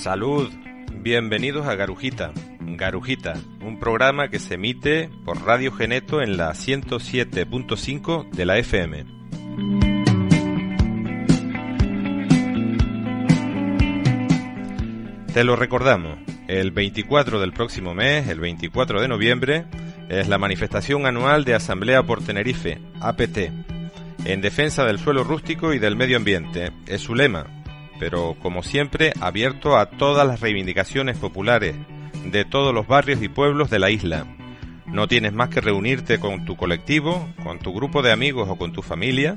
Salud, bienvenidos a Garujita. Garujita, un programa que se emite por Radio Geneto en la 107.5 de la FM. Te lo recordamos, el 24 del próximo mes, el 24 de noviembre, es la manifestación anual de Asamblea por Tenerife, APT, en defensa del suelo rústico y del medio ambiente. Es su lema, pero como siempre abierto a todas las reivindicaciones populares de todos los barrios y pueblos de la isla. No tienes más que reunirte con tu colectivo, con tu grupo de amigos o con tu familia,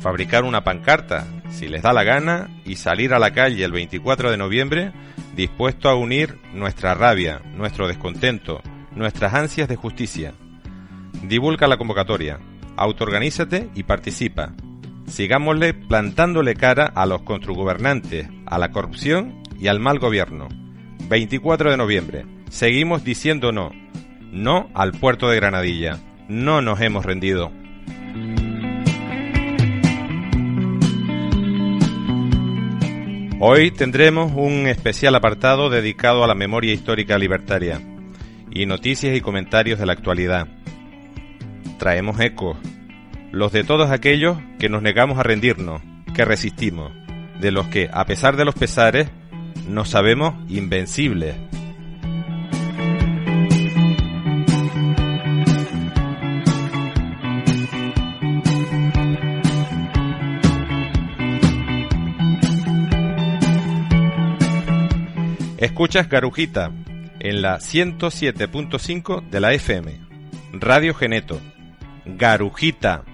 fabricar una pancarta, si les da la gana, y salir a la calle el 24 de noviembre dispuesto a unir nuestra rabia, nuestro descontento, nuestras ansias de justicia. Divulga la convocatoria, autoorganízate y participa. Sigámosle plantándole cara a los contrugobernantes, a la corrupción y al mal gobierno. 24 de noviembre. Seguimos diciendo no. No al puerto de Granadilla. No nos hemos rendido. Hoy tendremos un especial apartado dedicado a la memoria histórica libertaria y noticias y comentarios de la actualidad. Traemos ecos, los de todos aquellos que nos negamos a rendirnos, que resistimos, de los que, a pesar de los pesares, nos sabemos invencibles. Escuchas Garujita en la 107.5 de la FM. Radio Geneto. Garujita.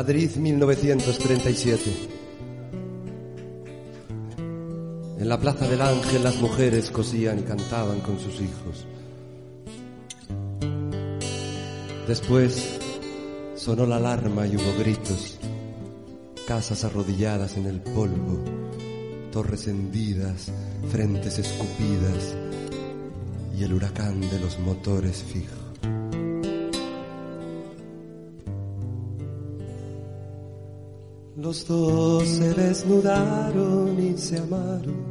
Madrid 1937. En la Plaza del Ángel las mujeres cosían y cantaban con sus hijos. Después sonó la alarma y hubo gritos, casas arrodilladas en el polvo, torres hendidas, frentes escupidas y el huracán de los motores fijos. Los dos se desnudaron y se amaron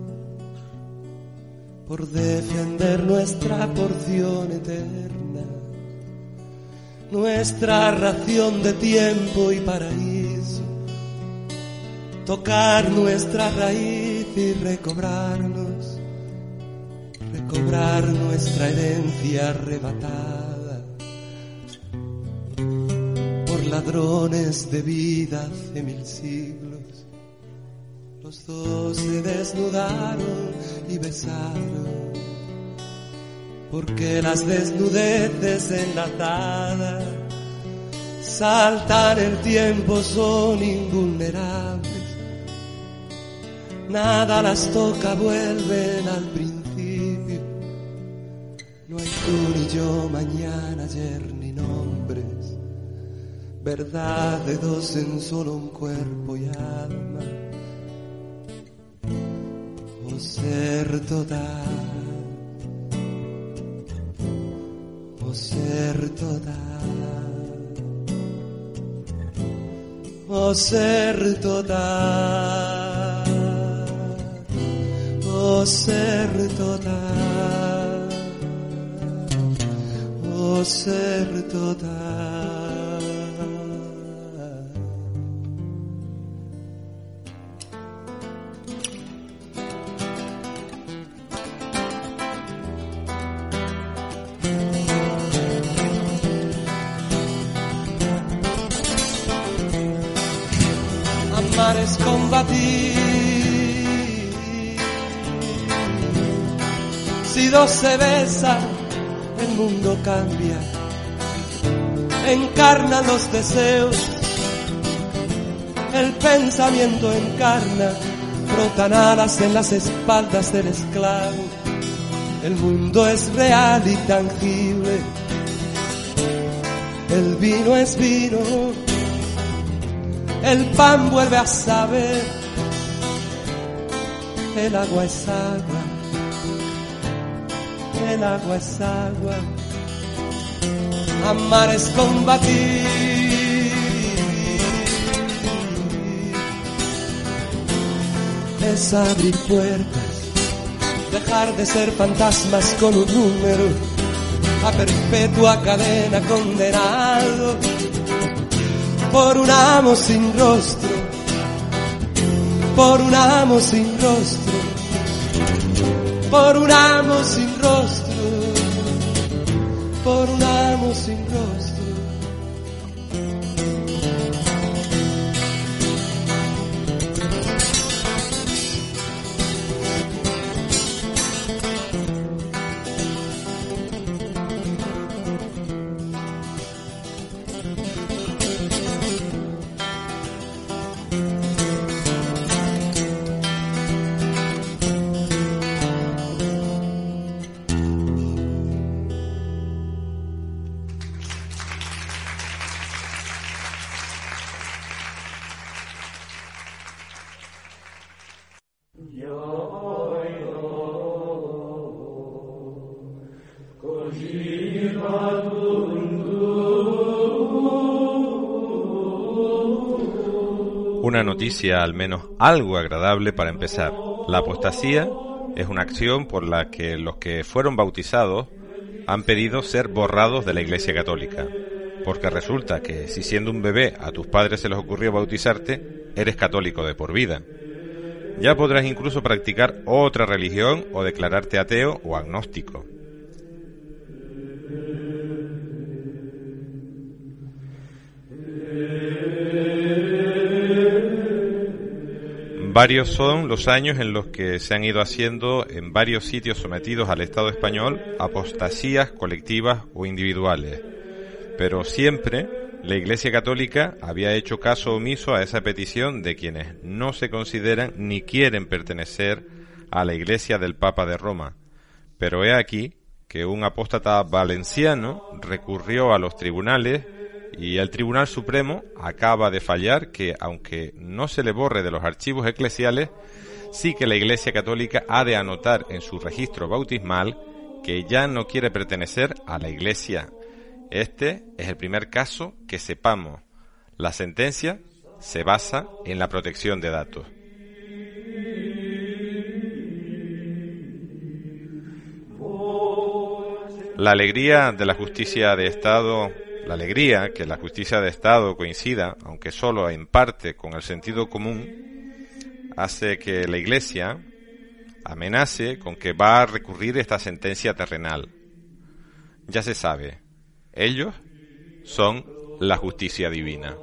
por defender nuestra porción eterna, nuestra ración de tiempo y paraíso, tocar nuestra raíz y recobrarnos, recobrar nuestra herencia arrebatada de vida hace mil siglos. Los dos se desnudaron y besaron, porque las desnudeces enlatadas saltan el tiempo, son invulnerables. Nada las toca, vuelven al principio. No hay tú ni yo, mañana, ayer ni nombres verdad de dos en solo un cuerpo y alma, o ser total, o ser total, o ser total, o ser total, o ser total. Se besan, el mundo cambia. Encarna los deseos, el pensamiento encarna, frotan alas en las espaldas del esclavo. el mundo es real y tangible. El vino es vino, el pan vuelve a saber, el agua es agua, el agua es agua, amar es combatir. Es abrir puertas dejar de ser fantasmas con un número, a perpetua cadena condenado por un amo sin rostro, por un amo sin rostro, por un amo sin rostro, por un amo sin rostro. Noticia al menos algo agradable para empezar. La apostasía es una acción por la que los que fueron bautizados han pedido ser borrados de la Iglesia Católica. Porque resulta que si siendo un bebé a tus padres se les ocurrió bautizarte, eres católico de por vida. Ya podrás incluso practicar otra religión o declararte ateo o agnóstico. Varios son los años en los que se han ido haciendo en varios sitios sometidos al Estado español apostasías colectivas o individuales. Pero siempre la Iglesia Católica había hecho caso omiso a esa petición de quienes no se consideran ni quieren pertenecer a la Iglesia del Papa de Roma. Pero he aquí que un apóstata valenciano recurrió a los tribunales y el Tribunal Supremo acaba de fallar que, aunque no se le borre de los archivos eclesiales, sí que la Iglesia Católica ha de anotar en su registro bautismal que ya no quiere pertenecer a la Iglesia. Este es el primer caso que sepamos. La sentencia se basa en la protección de datos. La alegría de la justicia de Estado la alegría que la justicia de Estado coincida, aunque solo en parte, con el sentido común, hace que la Iglesia amenace con que va a recurrir esta sentencia terrenal. Ya se sabe, ellos son la justicia divina.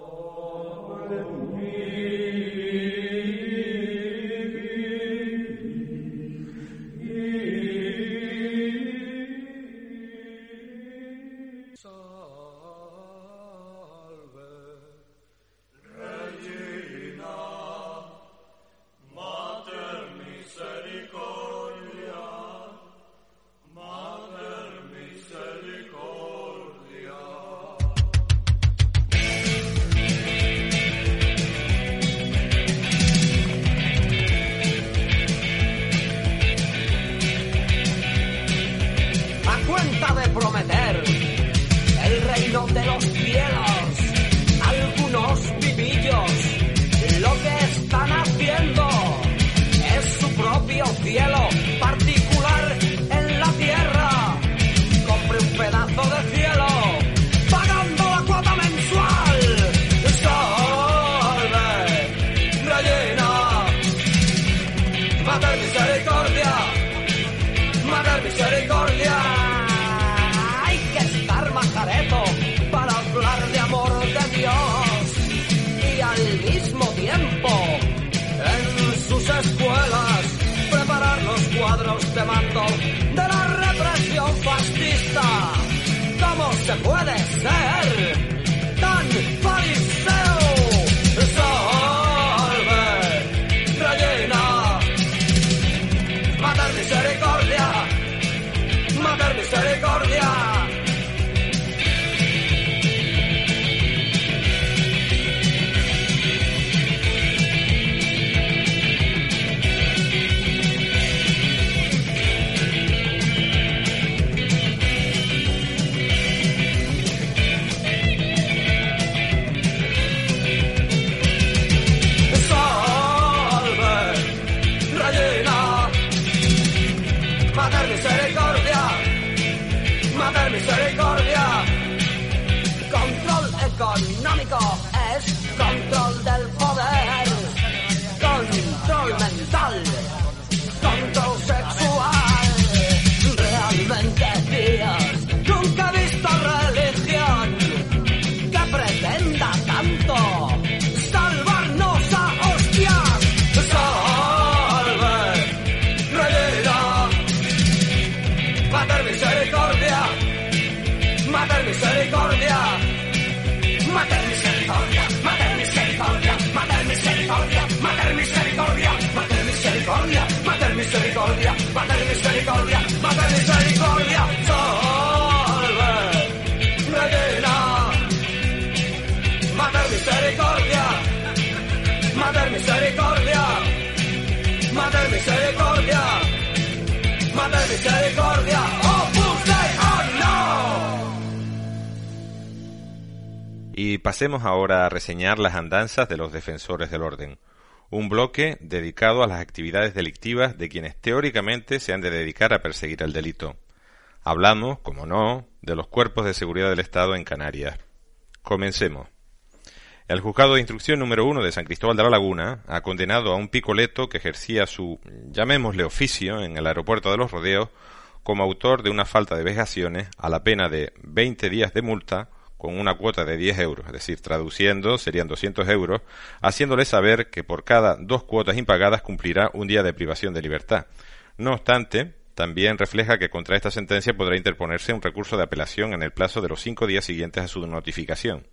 puede ser. Y pasemos ahora a reseñar las andanzas de los defensores del orden, un bloque dedicado a las actividades delictivas de quienes teóricamente se han de dedicar a perseguir el delito. Hablamos, como no, de los cuerpos de seguridad del Estado en Canarias. Comencemos. El juzgado de instrucción número uno de San Cristóbal de la Laguna ha condenado a un picoleto que ejercía su, llamémosle oficio, en el aeropuerto de los Rodeos como autor de una falta de vejaciones a la pena de 20 días de multa con una cuota de 10 euros, es decir, traduciendo serían 200 euros, haciéndole saber que por cada dos cuotas impagadas cumplirá un día de privación de libertad. No obstante, también refleja que contra esta sentencia podrá interponerse un recurso de apelación en el plazo de los cinco días siguientes a su notificación.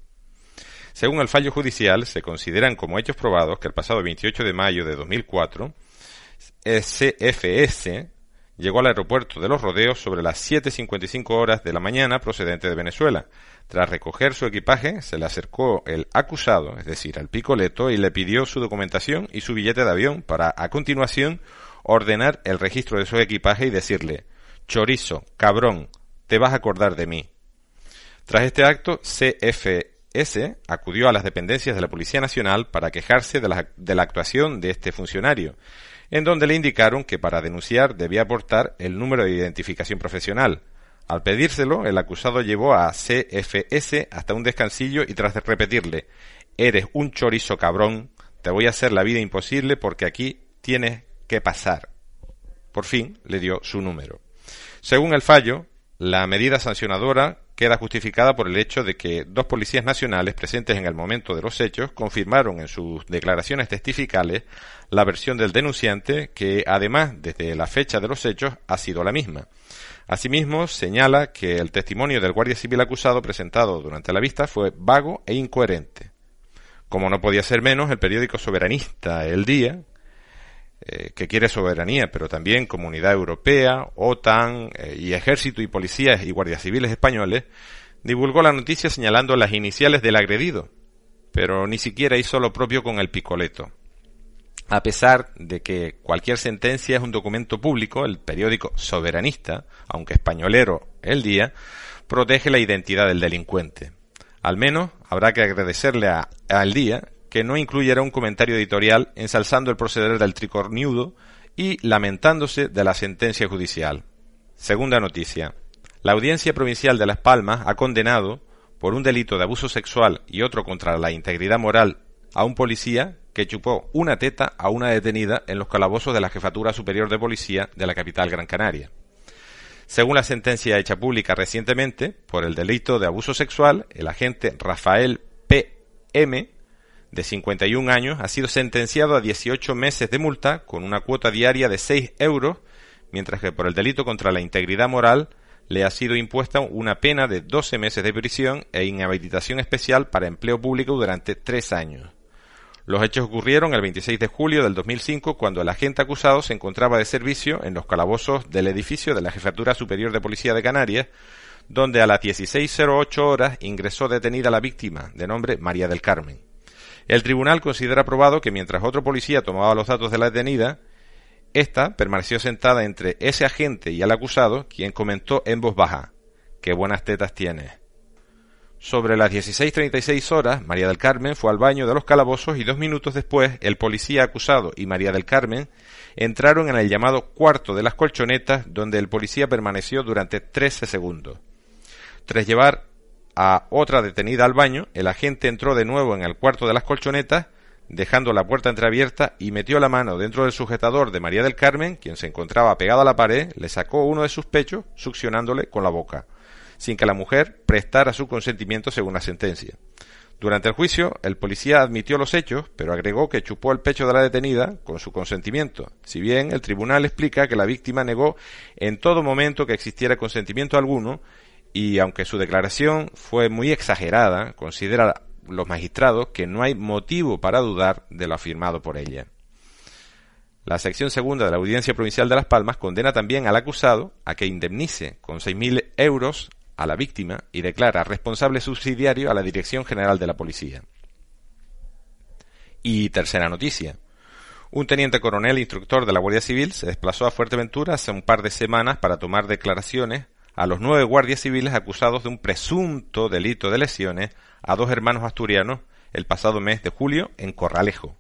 Según el fallo judicial, se consideran como hechos probados que el pasado 28 de mayo de 2004, SFS llegó al aeropuerto de Los Rodeos sobre las 7.55 horas de la mañana procedente de Venezuela, tras recoger su equipaje, se le acercó el acusado, es decir, al picoleto, y le pidió su documentación y su billete de avión para, a continuación, ordenar el registro de su equipaje y decirle, chorizo, cabrón, te vas a acordar de mí. Tras este acto, CFS acudió a las dependencias de la Policía Nacional para quejarse de la, de la actuación de este funcionario, en donde le indicaron que para denunciar debía aportar el número de identificación profesional, al pedírselo, el acusado llevó a CFS hasta un descansillo y tras repetirle Eres un chorizo cabrón, te voy a hacer la vida imposible porque aquí tienes que pasar. Por fin le dio su número. Según el fallo, la medida sancionadora queda justificada por el hecho de que dos policías nacionales presentes en el momento de los hechos confirmaron en sus declaraciones testificales la versión del denunciante que, además, desde la fecha de los hechos, ha sido la misma. Asimismo, señala que el testimonio del guardia civil acusado presentado durante la vista fue vago e incoherente. Como no podía ser menos, el periódico soberanista El Día, eh, que quiere soberanía, pero también Comunidad Europea, OTAN eh, y Ejército y Policías y Guardias Civiles españoles, divulgó la noticia señalando las iniciales del agredido, pero ni siquiera hizo lo propio con el picoleto. A pesar de que cualquier sentencia es un documento público, el periódico soberanista, aunque españolero el día, protege la identidad del delincuente. Al menos habrá que agradecerle a, al día que no incluyera un comentario editorial ensalzando el proceder del tricorniudo y lamentándose de la sentencia judicial. Segunda noticia. La Audiencia Provincial de Las Palmas ha condenado, por un delito de abuso sexual y otro contra la integridad moral, a un policía que chupó una teta a una detenida en los calabozos de la Jefatura Superior de Policía de la capital Gran Canaria. Según la sentencia hecha pública recientemente, por el delito de abuso sexual, el agente Rafael P.M., de 51 años, ha sido sentenciado a 18 meses de multa con una cuota diaria de 6 euros, mientras que por el delito contra la integridad moral le ha sido impuesta una pena de 12 meses de prisión e inhabilitación especial para empleo público durante tres años. Los hechos ocurrieron el 26 de julio del 2005 cuando el agente acusado se encontraba de servicio en los calabozos del edificio de la Jefatura Superior de Policía de Canarias, donde a las 16.08 horas ingresó detenida la víctima, de nombre María del Carmen. El tribunal considera probado que mientras otro policía tomaba los datos de la detenida, esta permaneció sentada entre ese agente y el acusado, quien comentó en voz baja, qué buenas tetas tienes. Sobre las 16.36 horas, María del Carmen fue al baño de los calabozos y dos minutos después el policía acusado y María del Carmen entraron en el llamado cuarto de las colchonetas donde el policía permaneció durante 13 segundos. Tras llevar a otra detenida al baño, el agente entró de nuevo en el cuarto de las colchonetas, dejando la puerta entreabierta y metió la mano dentro del sujetador de María del Carmen, quien se encontraba pegada a la pared, le sacó uno de sus pechos, succionándole con la boca sin que la mujer prestara su consentimiento según la sentencia. Durante el juicio, el policía admitió los hechos, pero agregó que chupó el pecho de la detenida con su consentimiento, si bien el tribunal explica que la víctima negó en todo momento que existiera consentimiento alguno y aunque su declaración fue muy exagerada, considera los magistrados que no hay motivo para dudar de lo afirmado por ella. La sección segunda de la Audiencia Provincial de Las Palmas condena también al acusado a que indemnice con 6.000 euros a la víctima y declara responsable subsidiario a la Dirección General de la Policía. Y tercera noticia. Un teniente coronel instructor de la Guardia Civil se desplazó a Fuerteventura hace un par de semanas para tomar declaraciones a los nueve guardias civiles acusados de un presunto delito de lesiones a dos hermanos asturianos el pasado mes de julio en Corralejo.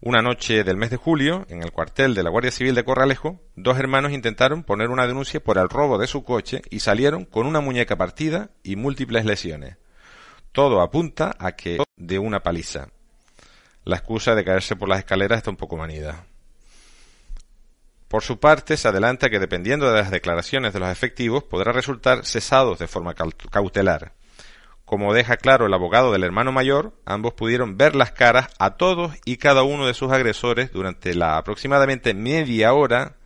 Una noche del mes de julio, en el cuartel de la Guardia Civil de Corralejo, dos hermanos intentaron poner una denuncia por el robo de su coche y salieron con una muñeca partida y múltiples lesiones. Todo apunta a que de una paliza. La excusa de caerse por las escaleras está un poco manida. Por su parte, se adelanta que dependiendo de las declaraciones de los efectivos podrá resultar cesados de forma cautelar. Como deja claro el abogado del hermano mayor, ambos pudieron ver las caras a todos y cada uno de sus agresores durante la aproximadamente media hora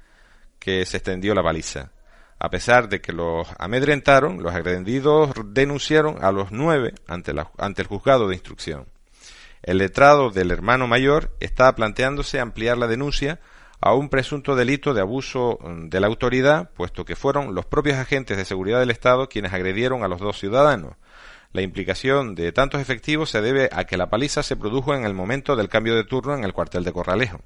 que se extendió la baliza. A pesar de que los amedrentaron, los agredidos denunciaron a los nueve ante, ante el juzgado de instrucción. El letrado del hermano mayor está planteándose ampliar la denuncia a un presunto delito de abuso mm, de la autoridad, puesto que fueron los propios agentes de seguridad del Estado quienes agredieron a los dos ciudadanos, la implicación de tantos efectivos se debe a que la paliza se produjo en el momento del cambio de turno en el cuartel de Corralejo.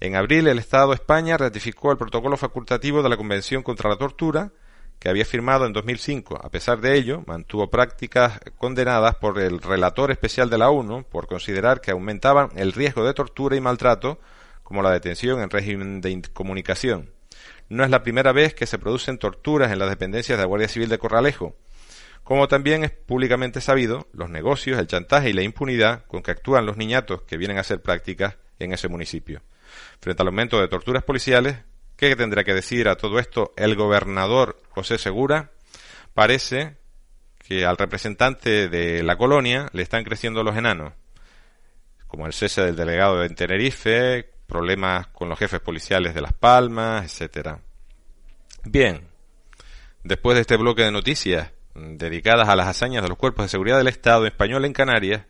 En abril, el Estado de España ratificó el protocolo facultativo de la Convención contra la Tortura, que había firmado en 2005. A pesar de ello, mantuvo prácticas condenadas por el relator especial de la ONU por considerar que aumentaban el riesgo de tortura y maltrato, como la detención en régimen de incomunicación. No es la primera vez que se producen torturas en las dependencias de la Guardia Civil de Corralejo. Como también es públicamente sabido, los negocios, el chantaje y la impunidad con que actúan los niñatos que vienen a hacer prácticas en ese municipio. Frente al aumento de torturas policiales, ¿qué tendrá que decir a todo esto el gobernador José Segura? Parece que al representante de la colonia le están creciendo los enanos, como el cese del delegado de Tenerife, problemas con los jefes policiales de Las Palmas, etcétera. Bien, después de este bloque de noticias, dedicadas a las hazañas de los cuerpos de seguridad del Estado español en Canarias,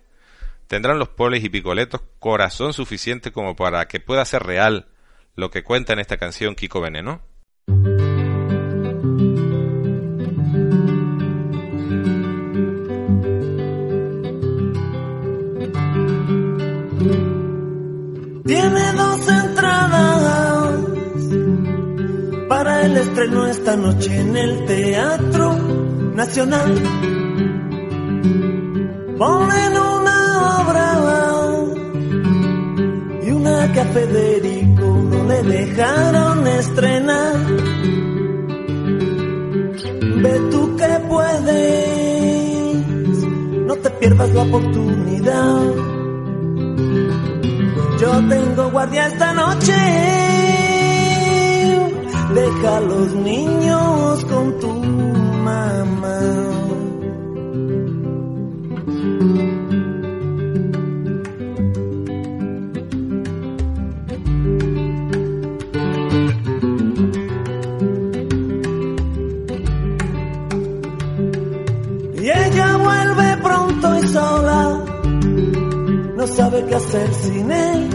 tendrán los polis y picoletos corazón suficiente como para que pueda ser real lo que cuenta en esta canción Kiko Veneno. Estreno esta noche en el teatro nacional. Ponen una obra y una que a Federico no le dejaron estrenar. Ve tú que puedes, no te pierdas la oportunidad. Yo tengo guardia esta noche, deja a los niños con tu mamá. Y ella vuelve pronto y sola, no sabe qué hacer sin él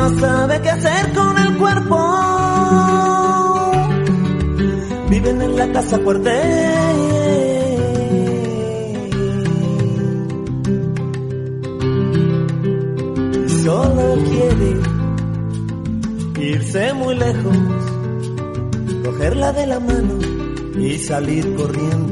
no sabe qué hacer con el cuerpo. Viven en la casa cuartel. solo quiere irse muy lejos, cogerla de la mano y salir corriendo.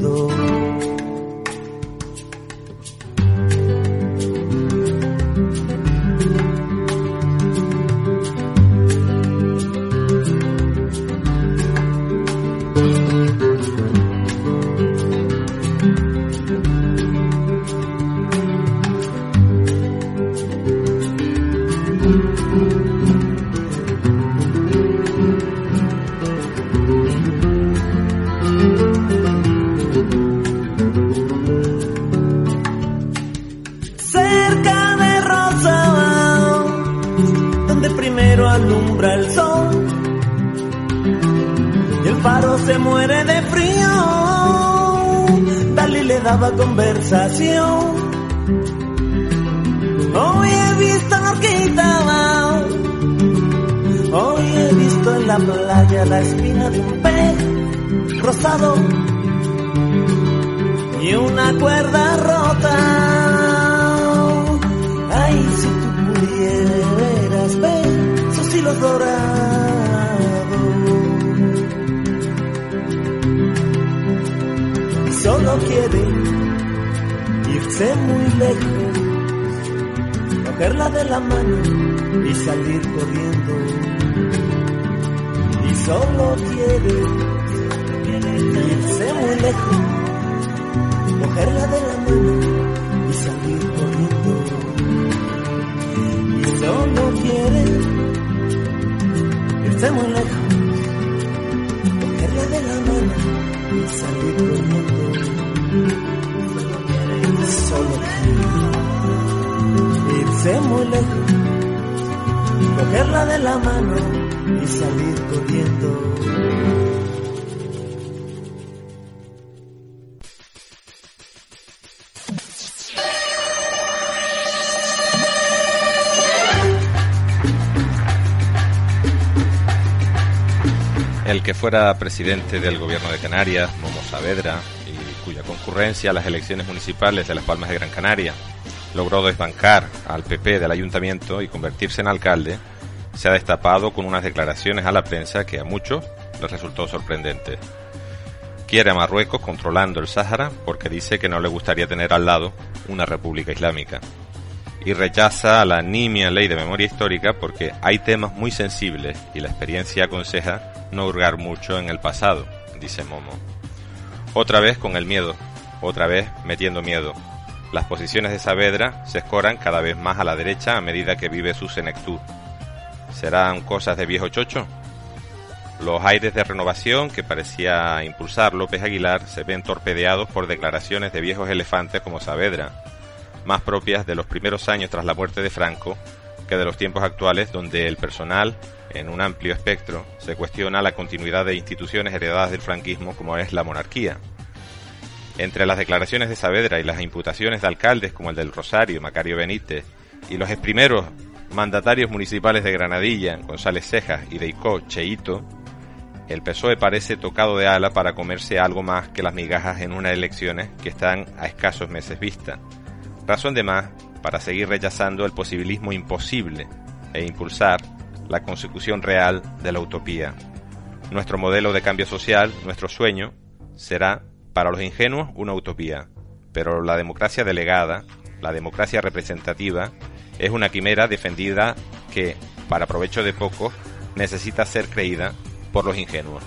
Rosado y una cuerda rota. Ay, si tú pudieras ver sus hilos dorados. Y solo quiere irse muy lejos, cogerla de la mano y salir corriendo. Y solo quiere muy cogerla de la mano y salir corriendo. Y solo quiere irse muy lejos, cogerla de la mano y salir corriendo solo irse muy lejos, cogerla de la mano y salir corriendo. El que fuera presidente del gobierno de Canarias, Momo Saavedra, cuya concurrencia a las elecciones municipales de Las Palmas de Gran Canaria logró desbancar al PP del ayuntamiento y convertirse en alcalde, se ha destapado con unas declaraciones a la prensa que a muchos les resultó sorprendente. Quiere a Marruecos controlando el Sáhara porque dice que no le gustaría tener al lado una república islámica. Y rechaza la nimia ley de memoria histórica porque hay temas muy sensibles y la experiencia aconseja no hurgar mucho en el pasado, dice Momo. Otra vez con el miedo, otra vez metiendo miedo. Las posiciones de Saavedra se escoran cada vez más a la derecha a medida que vive su senectud. ¿Serán cosas de viejo chocho? Los aires de renovación que parecía impulsar López Aguilar se ven torpedeados por declaraciones de viejos elefantes como Saavedra, más propias de los primeros años tras la muerte de Franco que de los tiempos actuales donde el personal en un amplio espectro, se cuestiona la continuidad de instituciones heredadas del franquismo como es la monarquía. Entre las declaraciones de Saavedra y las imputaciones de alcaldes como el del Rosario, Macario Benítez, y los primeros mandatarios municipales de Granadilla, González Cejas y de Icó, Cheito, el PSOE parece tocado de ala para comerse algo más que las migajas en unas elecciones que están a escasos meses vista. Razón de más para seguir rechazando el posibilismo imposible e impulsar la consecución real de la utopía. Nuestro modelo de cambio social, nuestro sueño, será para los ingenuos una utopía, pero la democracia delegada, la democracia representativa, es una quimera defendida que, para provecho de pocos, necesita ser creída por los ingenuos.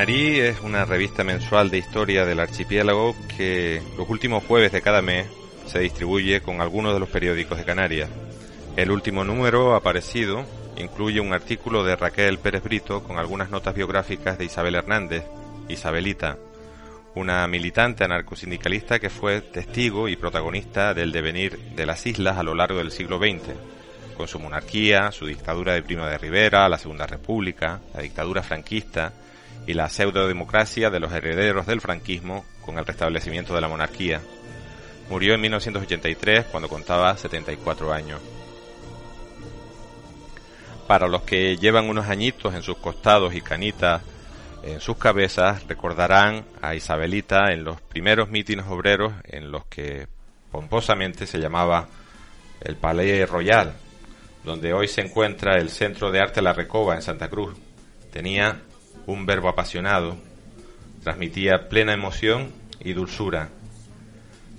Canarí es una revista mensual de historia del archipiélago que los últimos jueves de cada mes se distribuye con algunos de los periódicos de Canarias. El último número aparecido incluye un artículo de Raquel Pérez Brito con algunas notas biográficas de Isabel Hernández, Isabelita, una militante anarcosindicalista que fue testigo y protagonista del devenir de las islas a lo largo del siglo XX, con su monarquía, su dictadura de Primo de Rivera, la Segunda República, la dictadura franquista y la pseudo-democracia de los herederos del franquismo con el restablecimiento de la monarquía. Murió en 1983 cuando contaba 74 años. Para los que llevan unos añitos en sus costados y canitas en sus cabezas, recordarán a Isabelita en los primeros mítines obreros en los que pomposamente se llamaba el Palais Royal, donde hoy se encuentra el Centro de Arte La Recoba en Santa Cruz. Tenía un verbo apasionado, transmitía plena emoción y dulzura.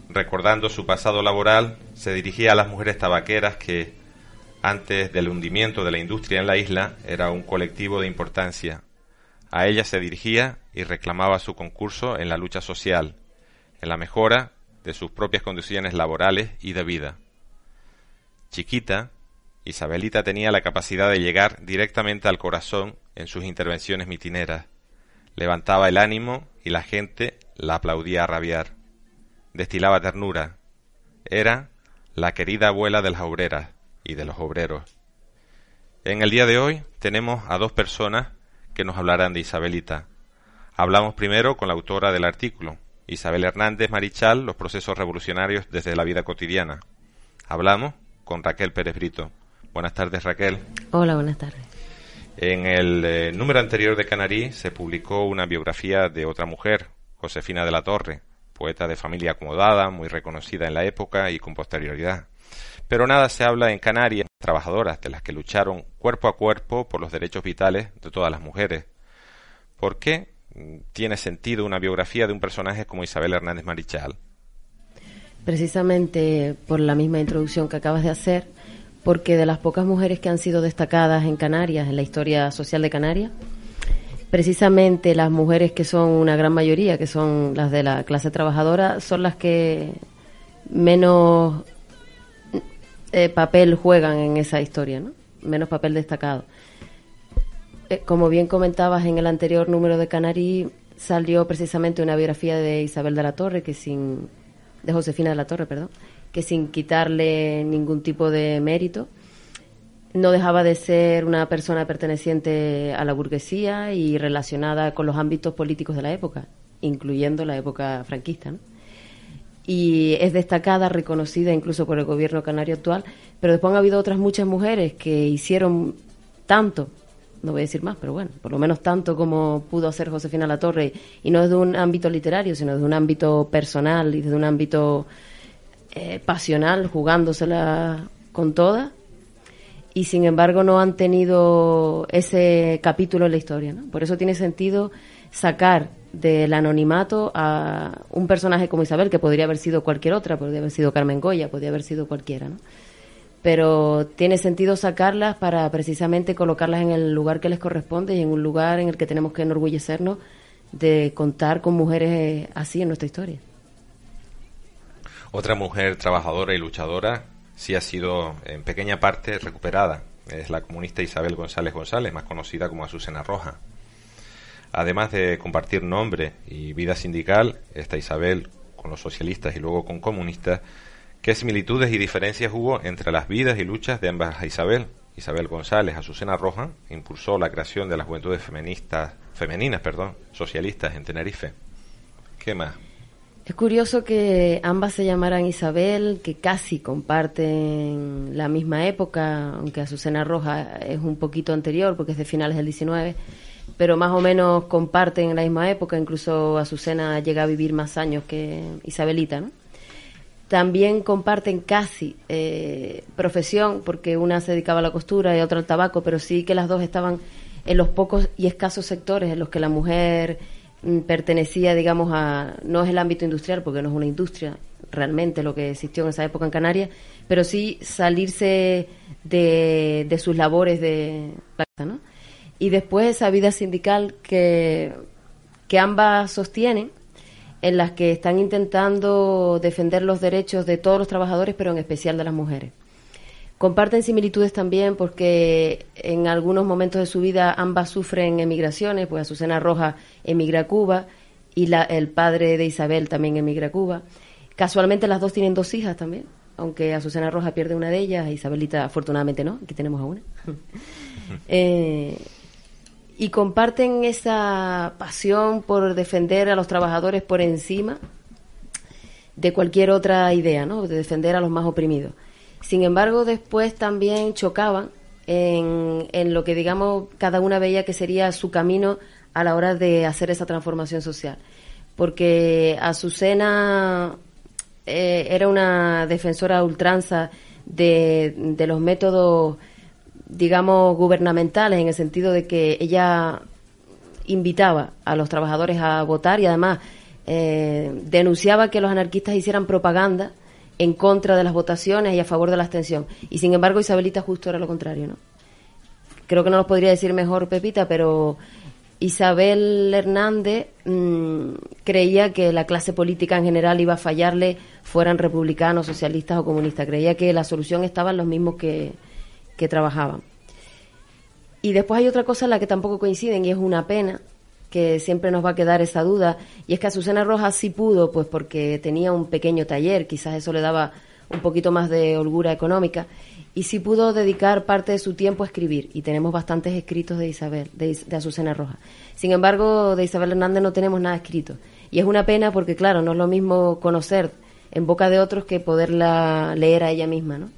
Recordando su pasado laboral, se dirigía a las mujeres tabaqueras que, antes del hundimiento de la industria en la isla, era un colectivo de importancia. A ellas se dirigía y reclamaba su concurso en la lucha social, en la mejora de sus propias condiciones laborales y de vida. Chiquita, Isabelita tenía la capacidad de llegar directamente al corazón en sus intervenciones mitineras. Levantaba el ánimo y la gente la aplaudía a rabiar. Destilaba ternura. Era la querida abuela de las obreras y de los obreros. En el día de hoy tenemos a dos personas que nos hablarán de Isabelita. Hablamos primero con la autora del artículo, Isabel Hernández Marichal, los procesos revolucionarios desde la vida cotidiana. Hablamos con Raquel Pérez Brito. Buenas tardes, Raquel. Hola, buenas tardes. En el eh, número anterior de Canarí se publicó una biografía de otra mujer, Josefina de la Torre, poeta de familia acomodada, muy reconocida en la época y con posterioridad. Pero nada se habla en Canarias, trabajadoras de las que lucharon cuerpo a cuerpo por los derechos vitales de todas las mujeres. ¿Por qué tiene sentido una biografía de un personaje como Isabel Hernández Marichal? Precisamente por la misma introducción que acabas de hacer, porque de las pocas mujeres que han sido destacadas en Canarias, en la historia social de Canarias, precisamente las mujeres que son una gran mayoría, que son las de la clase trabajadora, son las que menos eh, papel juegan en esa historia, ¿no? menos papel destacado. Eh, como bien comentabas en el anterior número de Canary, salió precisamente una biografía de Isabel de la Torre, que sin, de Josefina de la Torre, perdón, que sin quitarle ningún tipo de mérito, no dejaba de ser una persona perteneciente a la burguesía y relacionada con los ámbitos políticos de la época, incluyendo la época franquista. Y es destacada, reconocida incluso por el gobierno canario actual, pero después han habido otras muchas mujeres que hicieron tanto, no voy a decir más, pero bueno, por lo menos tanto como pudo hacer Josefina La Torre, y no desde un ámbito literario, sino desde un ámbito personal y desde un ámbito eh, pasional, jugándosela con todas, y sin embargo no han tenido ese capítulo en la historia. ¿no? Por eso tiene sentido sacar del anonimato a un personaje como Isabel, que podría haber sido cualquier otra, podría haber sido Carmen Goya, podría haber sido cualquiera, ¿no? Pero tiene sentido sacarlas para precisamente colocarlas en el lugar que les corresponde y en un lugar en el que tenemos que enorgullecernos de contar con mujeres así en nuestra historia. Otra mujer trabajadora y luchadora sí ha sido en pequeña parte recuperada. Es la comunista Isabel González González, más conocida como Azucena Roja. Además de compartir nombre y vida sindical, esta Isabel con los socialistas y luego con comunistas, ¿qué similitudes y diferencias hubo entre las vidas y luchas de ambas Isabel? Isabel González, Azucena Roja, impulsó la creación de las juventudes feministas, femeninas, perdón, socialistas en Tenerife. ¿Qué más? Es curioso que ambas se llamaran Isabel, que casi comparten la misma época, aunque Azucena Roja es un poquito anterior porque es de finales del 19, pero más o menos comparten la misma época, incluso Azucena llega a vivir más años que Isabelita. También comparten casi eh, profesión, porque una se dedicaba a la costura y otra al tabaco, pero sí que las dos estaban en los pocos y escasos sectores en los que la mujer pertenecía, digamos, a, no es el ámbito industrial, porque no es una industria realmente lo que existió en esa época en Canarias, pero sí salirse de, de sus labores de ¿no? Y después esa vida sindical que que ambas sostienen, en las que están intentando defender los derechos de todos los trabajadores, pero en especial de las mujeres. Comparten similitudes también porque en algunos momentos de su vida ambas sufren emigraciones, pues Azucena Roja emigra a Cuba y la, el padre de Isabel también emigra a Cuba. Casualmente las dos tienen dos hijas también, aunque Azucena Roja pierde una de ellas, Isabelita afortunadamente no, aquí tenemos a una. eh, y comparten esa pasión por defender a los trabajadores por encima de cualquier otra idea, ¿no? De defender a los más oprimidos. Sin embargo, después también chocaban en, en lo que, digamos, cada una veía que sería su camino a la hora de hacer esa transformación social. Porque Azucena eh, era una defensora ultranza de, de los métodos digamos, gubernamentales, en el sentido de que ella invitaba a los trabajadores a votar y además eh, denunciaba que los anarquistas hicieran propaganda en contra de las votaciones y a favor de la abstención. Y sin embargo, Isabelita justo era lo contrario, ¿no? Creo que no lo podría decir mejor Pepita, pero Isabel Hernández mmm, creía que la clase política en general iba a fallarle, fueran republicanos, socialistas o comunistas. Creía que la solución estaba en los mismos que, que trabajaban. Y después hay otra cosa en la que tampoco coinciden y es una pena, que siempre nos va a quedar esa duda, y es que Azucena Rojas sí pudo, pues porque tenía un pequeño taller, quizás eso le daba un poquito más de holgura económica, y sí pudo dedicar parte de su tiempo a escribir, y tenemos bastantes escritos de Isabel, de, de Azucena Rojas. Sin embargo, de Isabel Hernández no tenemos nada escrito, y es una pena porque, claro, no es lo mismo conocer en boca de otros que poderla leer a ella misma, ¿no?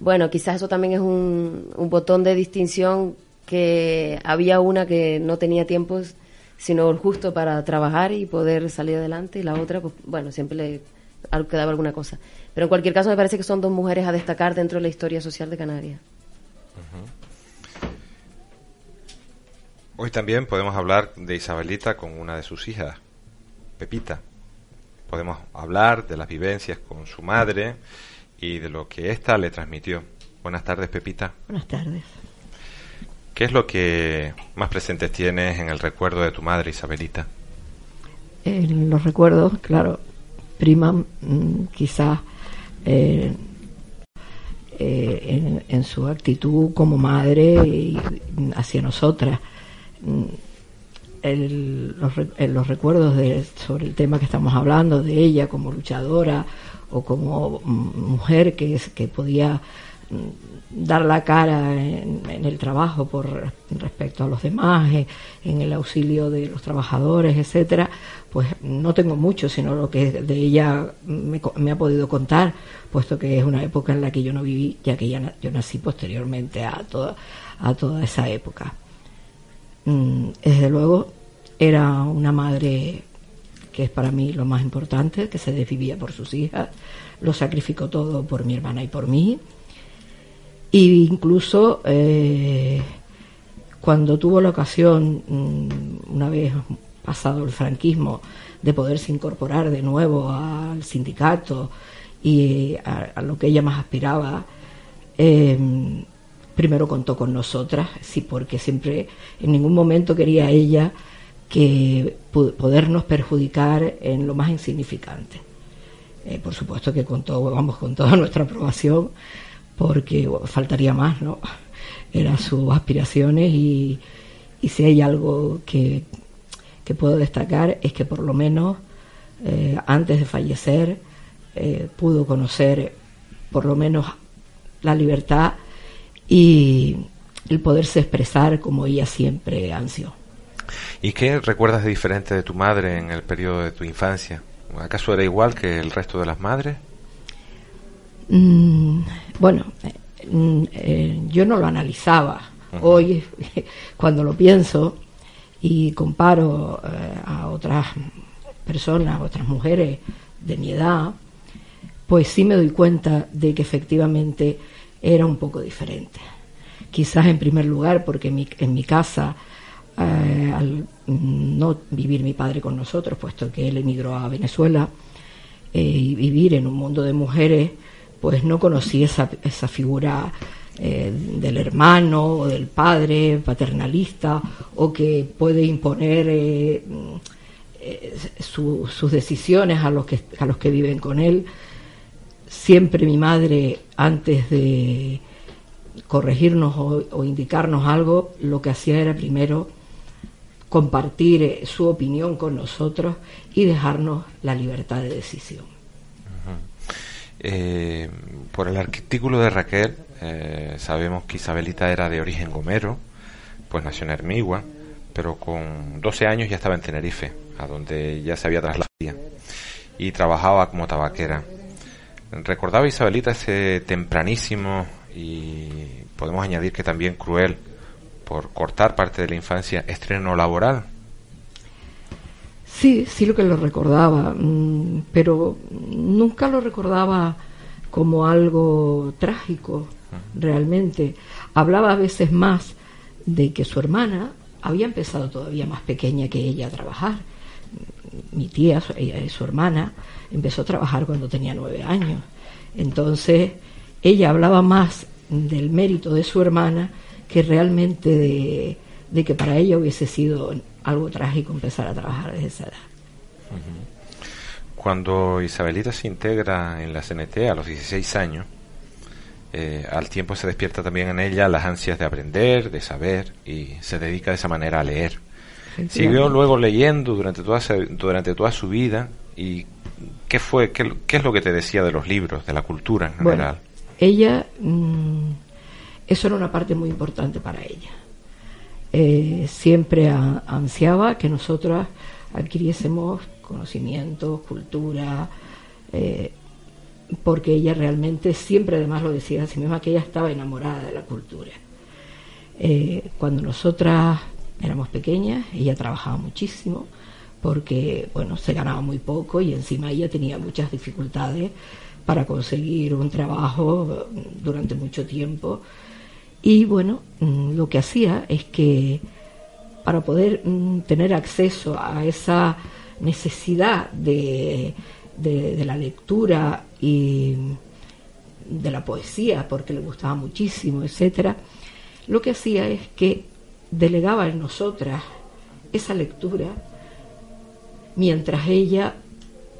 bueno, quizás eso también es un, un, botón de distinción que había una que no tenía tiempo sino justo para trabajar y poder salir adelante y la otra, pues bueno, siempre le quedaba alguna cosa. Pero en cualquier caso me parece que son dos mujeres a destacar dentro de la historia social de Canarias. Uh -huh. Hoy también podemos hablar de Isabelita con una de sus hijas, Pepita. Podemos hablar de las vivencias con su madre y de lo que ésta le transmitió. Buenas tardes, Pepita. Buenas tardes. ¿Qué es lo que más presentes tienes en el recuerdo de tu madre, Isabelita? En los recuerdos, claro, priman mmm, quizás eh, eh, en, su actitud como madre y hacia nosotras. El, los, los, recuerdos de, sobre el tema que estamos hablando, de ella como luchadora, o como mujer que, es, que podía dar la cara en, el trabajo por respecto a los demás, en el auxilio de los trabajadores, etcétera, pues no tengo mucho, sino lo que de ella me, ha podido contar, puesto que es una época en la que yo no viví, ya que ya, yo nací posteriormente a toda, a toda esa época. Desde luego, era una madre que es para mí lo más importante, que se desvivía por sus hijas, lo sacrificó todo por mi hermana y por mí. Y incluso eh, cuando tuvo la ocasión, una vez pasado el franquismo, de poderse incorporar de nuevo al sindicato y a, a lo que ella más aspiraba, eh, primero contó con nosotras, sí, porque siempre, en ningún momento quería ella que podernos perjudicar en lo más insignificante. Eh, por supuesto que con todo, vamos, con toda nuestra aprobación, porque faltaría más, ¿no? Eran sus aspiraciones y, y si hay algo que, que, puedo destacar es que por lo menos eh, antes de fallecer eh, pudo conocer por lo menos la libertad y el poderse expresar como ella siempre ansió. ¿Y qué recuerdas de diferente de tu madre en el periodo de tu infancia? ¿Acaso era igual que el resto de las madres? Mm, bueno, eh, eh, yo no lo analizaba. Hoy, cuando lo pienso y comparo eh, a otras personas, a otras mujeres de mi edad, pues sí me doy cuenta de que efectivamente era un poco diferente. Quizás en primer lugar porque en mi, en mi casa eh, al no vivir mi padre con nosotros, puesto que él emigró a Venezuela, eh, y vivir en un mundo de mujeres, pues no conocí esa, esa figura eh, del hermano o del padre paternalista o que puede imponer eh, eh, sus decisiones a los, que, a los que viven con él. Siempre mi madre, antes de corregirnos o, indicarnos algo, lo que hacía era primero compartir su opinión con nosotros y dejarnos la libertad de decisión. Por el artículo de Raquel, eh, sabemos que Isabelita era de origen gomero, pues nació en Hermigua, pero con 12 años ya estaba en Tenerife, a donde ya se había trasladado y trabajaba como tabaquera. Recordaba Isabelita ese tempranísimo y podemos añadir que también cruel por cortar parte de la infancia estreno laboral. Sí, sí lo que lo recordaba, mm, pero nunca lo recordaba como algo trágico realmente. Hablaba a veces más de que su hermana había empezado todavía más pequeña que ella a trabajar. Mi tía, ella, su hermana, empezó a trabajar cuando tenía nueve años. Entonces, ella hablaba más del mérito de su hermana que realmente de, que para ella hubiese sido algo trágico empezar a trabajar desde esa edad. Cuando Isabelita se integra en la CNT a los 16 años, eh, al tiempo se despierta también en ella las ansias de aprender, de saber y se dedica de esa manera a leer. Siguió luego leyendo durante toda, durante toda su vida y ¿qué fue, qué, es lo que te decía de los libros, de la cultura en general? ella, mm, eso era una parte muy importante para ella. Eh, siempre ansiaba que nosotras adquiriésemos conocimiento, cultura, eh, porque ella realmente siempre además lo decía a sí misma que ella estaba enamorada de la cultura. Eh, cuando nosotras éramos pequeñas, ella trabajaba muchísimo porque bueno, se ganaba muy poco y encima ella tenía muchas dificultades para conseguir un trabajo durante mucho tiempo. Y bueno, mm, lo que hacía es que para poder mm, tener acceso a esa necesidad de, de, la lectura y de la poesía, porque le gustaba muchísimo, etcétera, lo que hacía es que delegaba en nosotras esa lectura mientras ella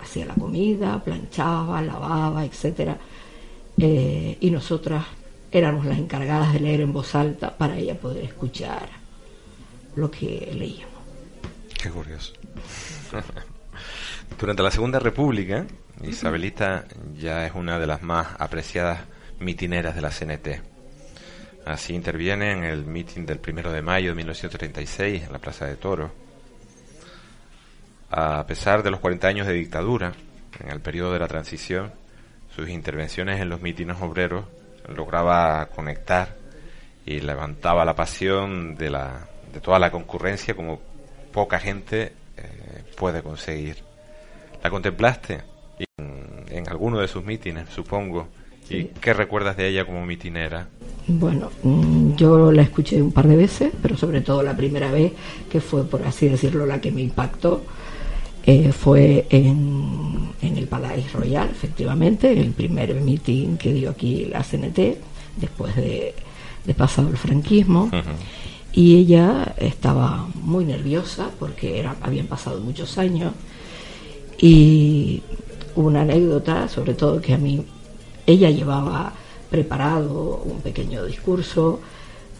hacía la comida, planchaba, lavaba, etcétera, eh, y nosotras éramos las encargadas de leer en voz alta para ella poder escuchar lo que leíamos. Qué curioso. Durante la Segunda República, Isabelita ya es una de las más apreciadas mitineras de la CNT. Así interviene en el mitin del primero de mayo de 1936 en la Plaza de Toro. A pesar de los 40 años de dictadura, en el periodo de la transición, sus intervenciones en los mítines obreros lograba conectar y levantaba la pasión de, la, de toda la concurrencia como poca gente eh, puede conseguir. ¿La contemplaste en, alguno de sus mítines, supongo? ¿Y qué recuerdas de ella como mitinera? Bueno, mm, yo la escuché un par de veces, pero sobre todo la primera vez, que fue, por así decirlo, la que me impactó, eh, fue en, el Palais Royal, efectivamente, el primer mitin que dio aquí la CNT, después de, pasado el franquismo. Y ella estaba muy nerviosa porque era, habían pasado muchos años y una anécdota, sobre todo que a mí, ella llevaba preparado un pequeño discurso,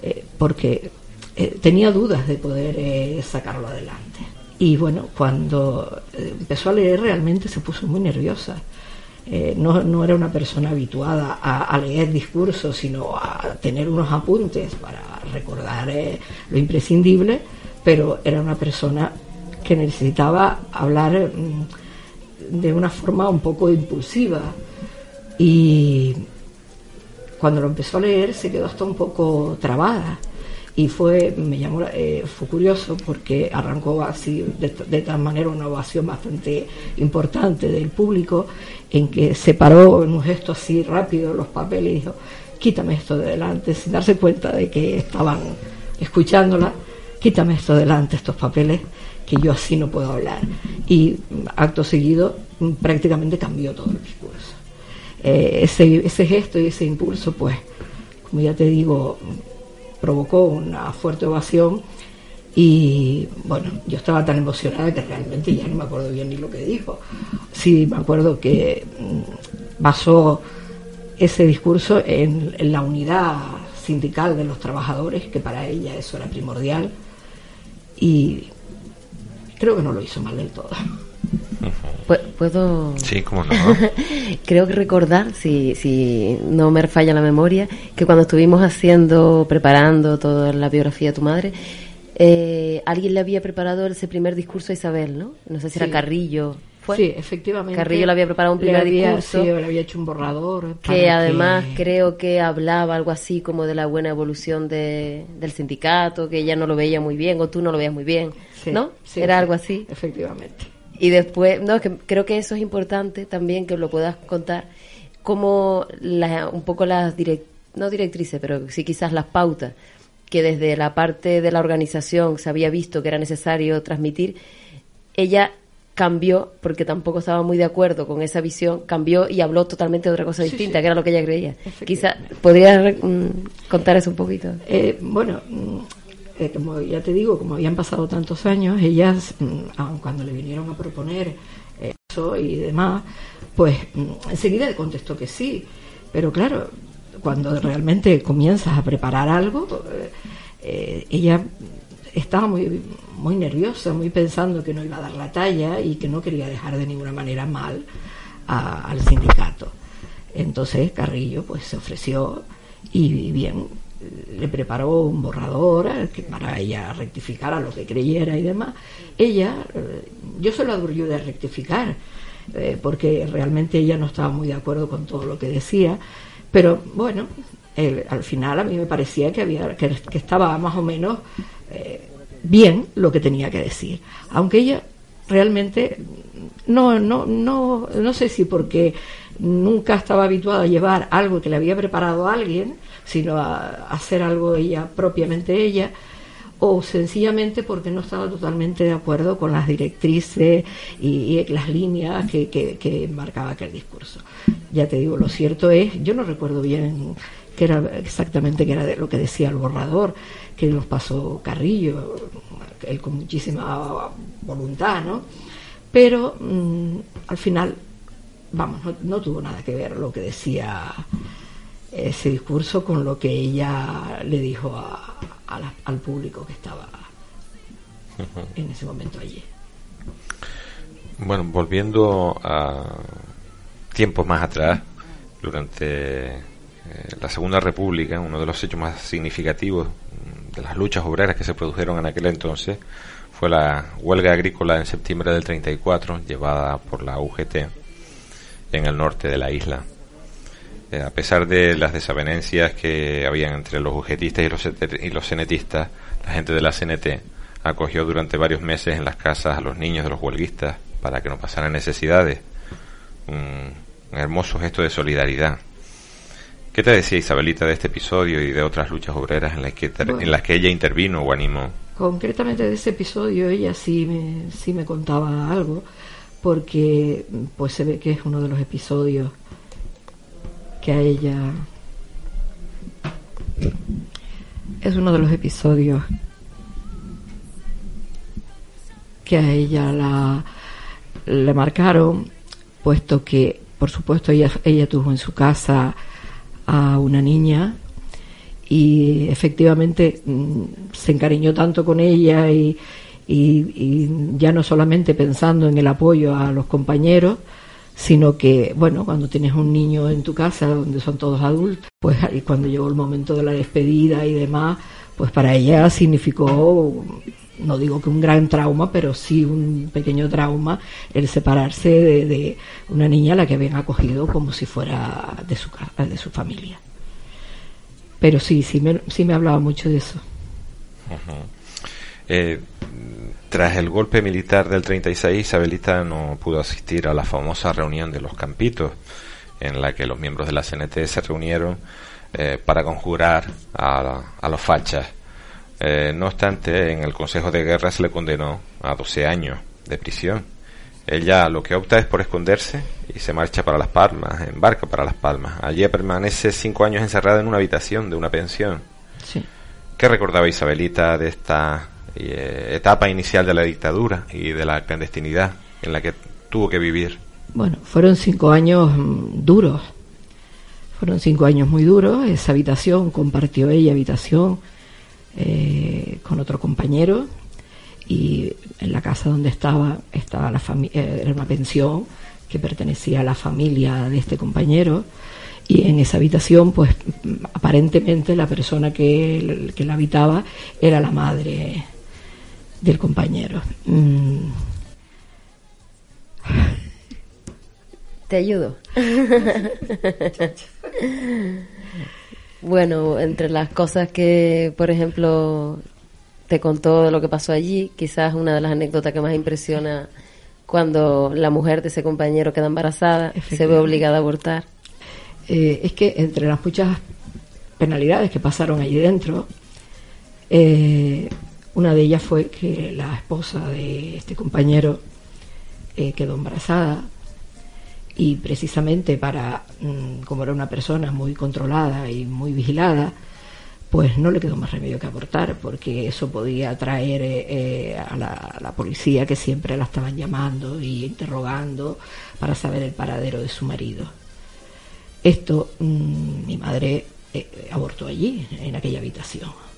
eh, porque eh, tenía dudas de poder eh, sacarlo adelante. Y bueno, cuando empezó a leer realmente se puso muy nerviosa. No, no, era una persona habituada a, leer discursos, sino a tener unos apuntes para recordar lo imprescindible, pero era una persona que necesitaba hablar mm, de una forma un poco impulsiva y cuando lo empezó a leer se quedó hasta un poco trabada y fue me llamó eh, fue curioso porque arrancó así de, tal manera una ovación bastante importante del público en que separó en un gesto así rápido los papeles y dijo quítame esto de delante sin darse cuenta de que estaban escuchándola quítame esto de delante estos papeles que yo así no puedo hablar. Y acto seguido prácticamente cambió todo el discurso. Eh, ese, ese gesto y ese impulso, pues, como ya te digo, provocó una fuerte ovación y bueno, yo estaba tan emocionada que realmente ya no me acuerdo bien ni lo que dijo. Sí, me acuerdo que mm, basó ese discurso en, la unidad sindical de los trabajadores, que para ella eso era primordial, y creo que no lo hizo mal del todo. ¿Puedo...? Sí, cómo no. Creo que recordar, si, si no me falla la memoria, que cuando estuvimos haciendo, preparando toda la biografía de tu madre, eh, alguien le había preparado ese primer discurso a Isabel, ¿no? No sé si era Carrillo. ¿Fue? Sí, efectivamente. Carrillo le había preparado un primer discurso. Sí, le había hecho un borrador. Que además creo que hablaba algo así como de la buena evolución de, del sindicato, que ella no lo veía muy bien, o tú no lo veías muy bien, ¿no? era algo así. Efectivamente. Y después, no, que creo que eso es importante también que lo puedas contar, como un poco las direct, no directrices, pero sí quizás las pautas que desde la parte de la organización se había visto que era necesario transmitir, ella cambió, porque tampoco estaba muy de acuerdo con esa visión, cambió y habló totalmente de otra cosa distinta, que era lo que ella creía. Quizá, ¿podrías mm, contar eso un poquito? Eh, bueno, eh, como ya te digo, como habían pasado tantos años, ellas, mm, aun cuando le vinieron a proponer eso y demás, pues enseguida le contestó que sí. Pero claro, cuando realmente comienzas a preparar algo, eh, eh, ella estaba muy, muy nerviosa, muy pensando que no iba a dar la talla y que no quería dejar de ninguna manera mal al sindicato. Entonces Carrillo pues se ofreció y bien le preparó un borrador eh, que para ella rectificara lo que creyera y demás. Ella, yo se lo advirtió de rectificar, porque realmente ella no estaba muy de acuerdo con todo lo que decía, pero bueno, al final a mí me parecía que, había, que, estaba más o menos eh, bien lo que tenía que decir. Aunque ella realmente no, no, no, no sé si porque nunca estaba habituada a llevar algo que le había preparado a alguien, sino a, hacer algo ella propiamente ella, o sencillamente porque no estaba totalmente de acuerdo con las directrices y, las líneas que, que, marcaba aquel discurso. Ya te digo, lo cierto es, yo no recuerdo bien qué era exactamente qué era lo que decía el borrador, que nos pasó Carrillo, él con muchísima voluntad, ¿no? Pero mm, al final, vamos, no tuvo nada que ver lo que decía ese discurso con lo que ella le dijo a, al público que estaba en ese momento allí. Bueno, volviendo a tiempos más atrás, durante eh, la Segunda República, uno de los hechos más significativos de las luchas obreras que se produjeron en aquel entonces fue la huelga agrícola en septiembre del 34, llevada por la UGT en el norte de la isla. Eh, a pesar de las desavenencias que habían entre los y los, y los cenetistas, la gente de la CNT acogió durante varios meses en las casas a los niños de los huelguistas para que no pasaran necesidades. Un, hermoso gesto de solidaridad. ¿Qué te decía Isabelita de este episodio y de otras luchas obreras en las que, en las que ella intervino o animó? Concretamente de ese episodio ella sí me, sí me contaba algo, porque pues se ve que es uno de los episodios que a ella es uno de los episodios que a ella la le marcaron puesto que por supuesto ella tuvo en su casa a una niña y efectivamente mm, se encariñó tanto con ella y ya no solamente pensando en el apoyo a los compañeros sino que, bueno, cuando tienes un niño en tu casa donde son todos adultos, pues ahí cuando llegó el momento de la despedida y demás, pues para ella significó, no digo que un gran trauma, pero sí un pequeño trauma el separarse de, una niña a la que habían acogido como si fuera de su, de su familia. Pero sí, sí me, sí me hablaba mucho de eso. Tras el golpe militar del 36, Isabelita no pudo asistir a la famosa reunión de los Campitos, en la que los miembros de la CNT se reunieron eh, para conjurar a, los fachas. Eh, no obstante, en el Consejo de Guerra se le condenó a 12 años de prisión. Ella lo que opta es por esconderse y se marcha para Las Palmas, embarca para Las Palmas. Allí permanece cinco años encerrada en una habitación de una pensión. Sí. ¿Qué recordaba Isabelita de esta eh, etapa inicial de la dictadura y de la clandestinidad en la que tuvo que vivir? Bueno, fueron cinco años mm, duros. Fueron cinco años muy duros. Esa habitación compartió ella habitación eh, con otro compañero y en la casa donde estaba estaba la familia eh, era una pensión que pertenecía a la familia de este compañero y en esa habitación pues aparentemente la persona que, que la habitaba era la madre del compañero mm. te ayudo bueno entre las cosas que por ejemplo te contó de lo que pasó allí. Quizás una de las anécdotas que más impresiona cuando la mujer de ese compañero queda embarazada, se ve obligada a abortar. Eh, es que entre las muchas penalidades que pasaron allí dentro, eh, una de ellas fue que la esposa de este compañero eh, quedó embarazada y precisamente para, mm, como era una persona muy controlada y muy vigilada, pues no le quedó más remedio que abortar, porque eso podía atraer eh, eh, a, la, policía que siempre la estaban llamando y interrogando para saber el paradero de su marido. Esto mm, mi madre abortó allí, en aquella habitación.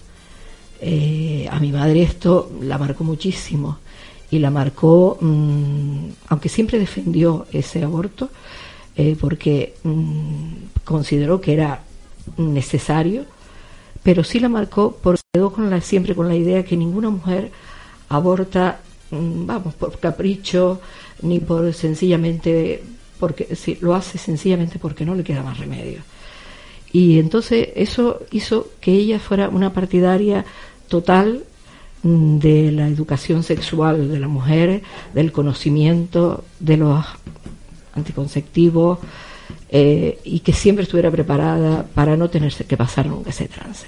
A mi madre esto la marcó muchísimo y la marcó, mm, aunque siempre defendió ese aborto, porque mm, consideró que era necesario pero sí la marcó porque quedó con la, siempre con la idea que ninguna mujer aborta, mm, vamos, por capricho, ni por sencillamente, porque si, lo hace sencillamente porque no le queda más remedio. Y entonces eso hizo que ella fuera una partidaria total mm, de la educación sexual de la mujer, del conocimiento de los anticonceptivos, eh, y que siempre estuviera preparada para no tener que pasar nunca ese trance.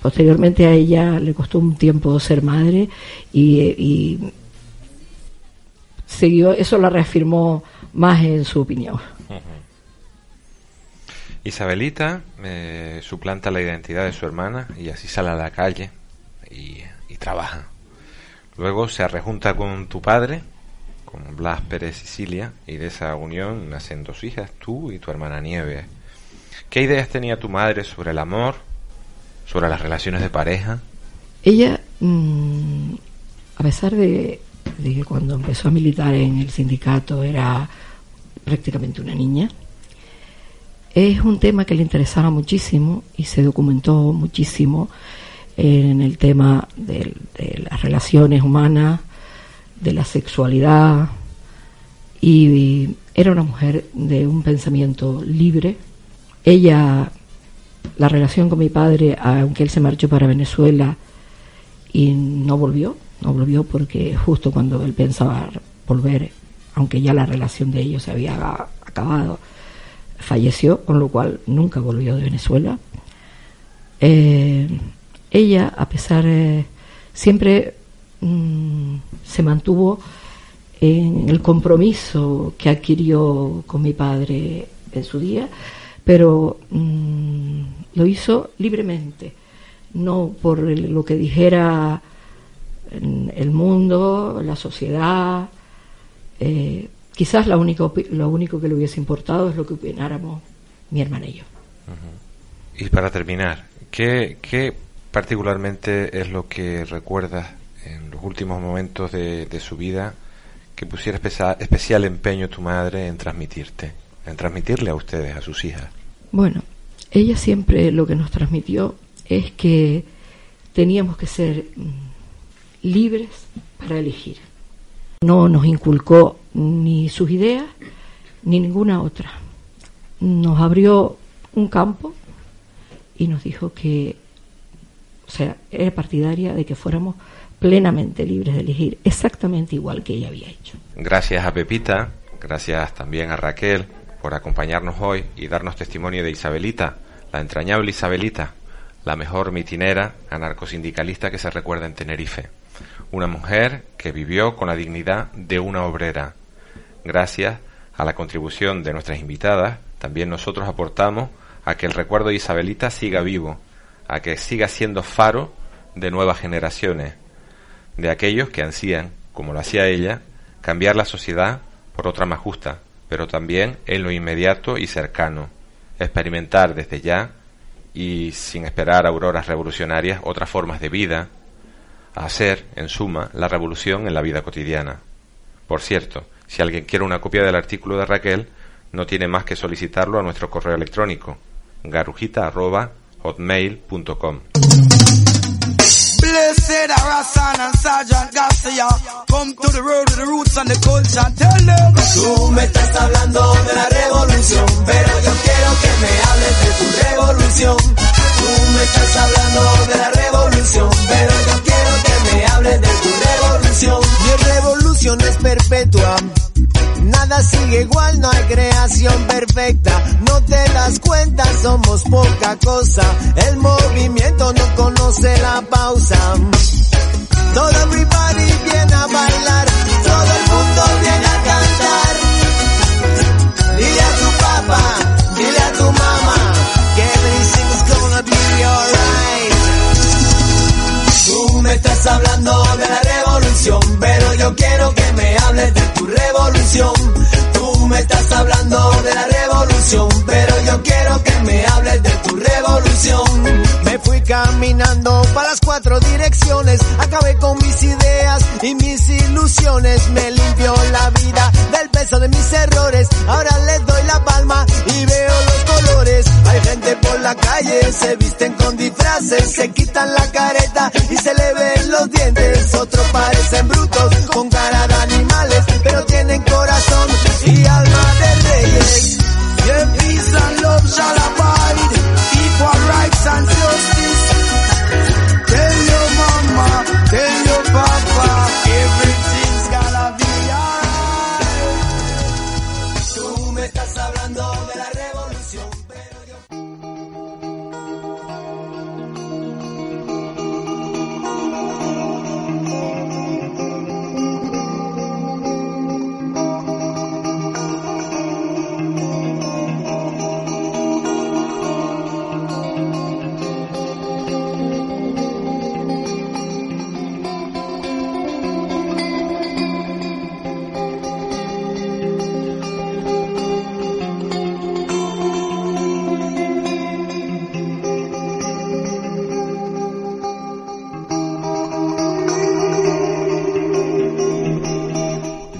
Posteriormente a ella le costó un tiempo ser madre y, siguió, eso la reafirmó más en su opinión. Isabelita eh, suplanta la identidad de su hermana y así sale a la calle y, trabaja. Luego se rejunta con tu padre con Blas Pérez Sicilia, y de esa unión nacen dos hijas, tú y tu hermana Nieve. ¿Qué ideas tenía tu madre sobre el amor, sobre las relaciones de pareja? Ella, mm, a pesar de, que cuando empezó a militar en el sindicato era prácticamente una niña, es un tema que le interesaba muchísimo y se documentó muchísimo en el tema de las relaciones humanas, de la sexualidad y era una mujer de un pensamiento libre. Ella, la relación con mi padre, aunque él se marchó para Venezuela y no volvió, no volvió porque justo cuando él pensaba volver, aunque ya la relación de ellos se había acabado, falleció, con lo cual nunca volvió de Venezuela. Eh, ella, a pesar, de siempre Mm, se mantuvo en el compromiso que adquirió con mi padre en su día, pero mm, lo hizo libremente, no por lo que dijera el mundo, la sociedad. Eh, quizás lo único, lo único que le hubiese importado es lo que opináramos mi hermana y yo. Y para terminar, ¿qué, ¿qué particularmente es lo que recuerdas en los últimos momentos de, su vida que pusiera especial empeño tu madre en transmitirte, en transmitirle a ustedes, a sus hijas? Bueno, ella siempre lo que nos transmitió es que teníamos que ser mm, libres para elegir. No nos inculcó ni sus ideas ni ninguna otra. Nos abrió un campo y nos dijo que, o sea, era partidaria de que fuéramos plenamente libres de elegir, exactamente igual que ella había hecho. Gracias a Pepita, gracias también a Raquel por acompañarnos hoy y darnos testimonio de Isabelita, la entrañable Isabelita, la mejor mitinera anarcosindicalista que se recuerda en Tenerife. una mujer que vivió con la dignidad de una obrera. Gracias a la contribución de nuestras invitadas, también nosotros aportamos a que el recuerdo de Isabelita siga vivo, a que siga siendo faro de nuevas generaciones, de aquellos que ansían, como lo hacía ella, cambiar la sociedad por otra más justa, pero también en lo inmediato y cercano, experimentar desde ya y sin esperar auroras revolucionarias otras formas de vida, hacer, en suma, la revolución en la vida cotidiana. Por cierto, si alguien quiere una copia del artículo de Raquel, no tiene más que solicitarlo a nuestro correo electrónico garujita.hotmail.com. Blessed Arasan and Sergeant Garcia. Come to the road with the roots and the culture Tell them. Tú me estás hablando de la revolución Pero yo quiero que me hables de tu revolución. Tú me estás hablando de la revolución Pero yo quiero que me hables de tu revolución. Mi revolución es perpetua Nada sigue igual, no hay creación perfecta. No te das cuenta, somos poca cosa. El movimiento no conoce la pausa. Todo everybody viene a bailar, todo el mundo viene a cantar. Dile a tu papá, dile a tu mamá, que everything's gonna be alright. Tú me estás hablando de la revolución, pero yo quiero que Tú me estás hablando de la revolución, pero yo quiero que me hables de tu revolución. Me fui caminando para las cuatro direcciones, acabé con mis ideas y mis ilusiones. Me limpió la vida del peso de mis errores. Ahora les doy la palma y veo los colores. Hay gente por la calle, se visten con disfraces, se quitan la careta y se le ven los dientes. Otros parecen brutos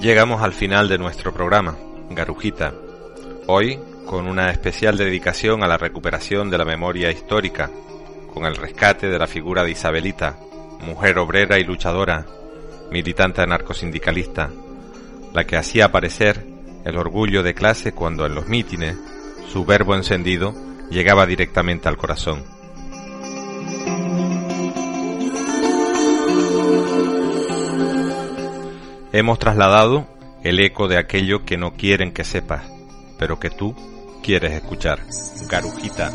Llegamos al final de nuestro programa, Garujita. Hoy con una especial dedicación a la recuperación de la memoria histórica, con el rescate de la figura de Isabelita, mujer obrera y luchadora, militante anarcosindicalista, la que hacía aparecer el orgullo de clase cuando en los mítines su verbo encendido llegaba directamente al corazón. Hemos trasladado el eco de aquello que no quieren que sepas, pero que tú quieres escuchar. Garujita.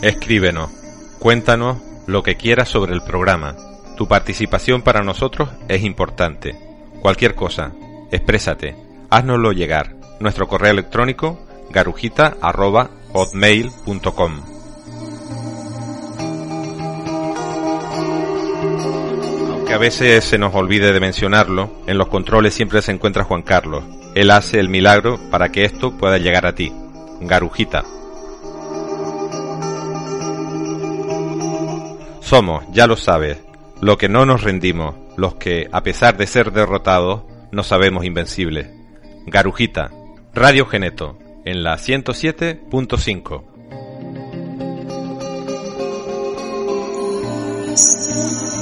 Escríbenos, cuéntanos lo que quieras sobre el programa. Tu participación para nosotros es importante. Cualquier cosa, exprésate, haznoslo llegar. Nuestro correo electrónico garujita@hotmail.com. a veces se nos olvide de mencionarlo, en los controles siempre se encuentra Juan Carlos. Él hace el milagro para que esto pueda llegar a ti. Garujita. Somos, ya lo sabes, lo que no nos rendimos, los que, a pesar de ser derrotados, no sabemos invencibles. Garujita, Radio Geneto, en la 107.5.